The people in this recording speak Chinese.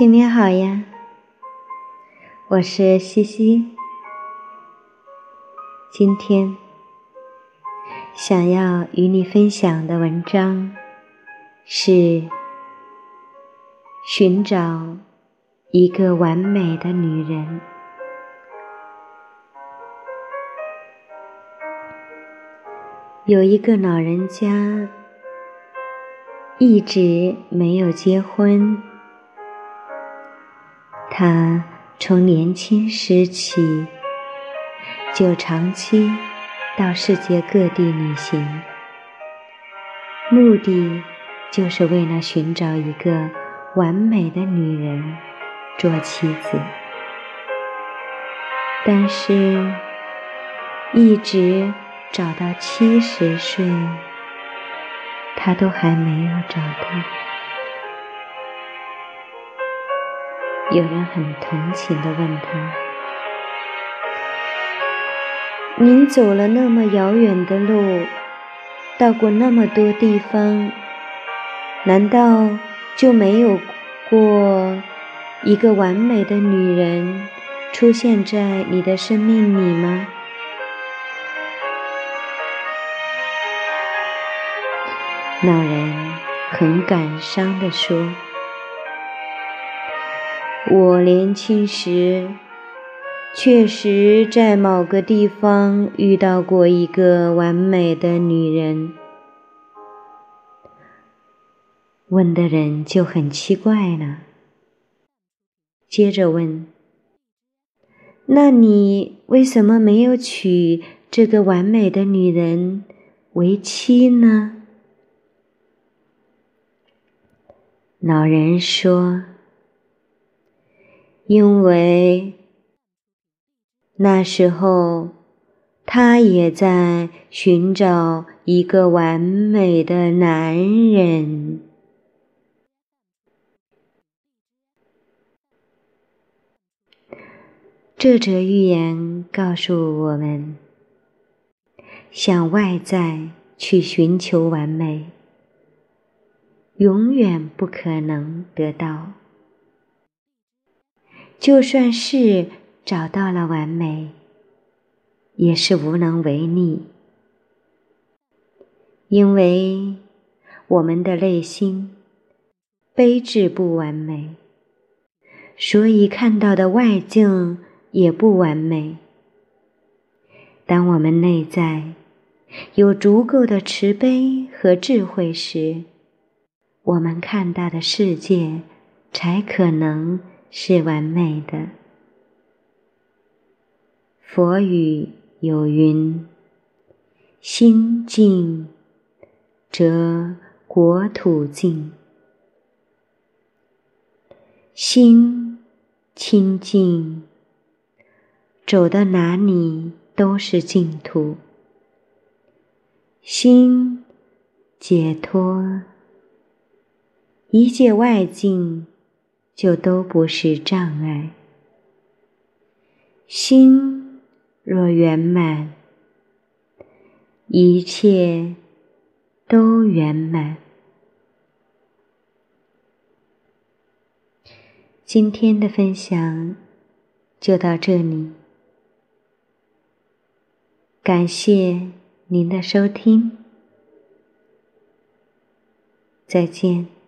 新年好呀！我是西西，今天想要与你分享的文章是：寻找一个完美的女人。有一个老人家一直没有结婚。他从年轻时起就长期到世界各地旅行，目的就是为了寻找一个完美的女人做妻子。但是，一直找到七十岁，他都还没有找到。有人很同情地问他：“您走了那么遥远的路，到过那么多地方，难道就没有过一个完美的女人出现在你的生命里吗？”老人很感伤地说。我年轻时确实在某个地方遇到过一个完美的女人。问的人就很奇怪了，接着问：“那你为什么没有娶这个完美的女人为妻呢？”老人说。因为那时候，他也在寻找一个完美的男人。这则寓言告诉我们：向外在去寻求完美，永远不可能得到。就算是找到了完美，也是无能为力，因为我们的内心卑智不完美，所以看到的外境也不完美。当我们内在有足够的慈悲和智慧时，我们看到的世界才可能。是完美的。佛语有云：“心静则国土静，心清净，走到哪里都是净土；心解脱，一切外境。”就都不是障碍。心若圆满，一切都圆满。今天的分享就到这里，感谢您的收听，再见。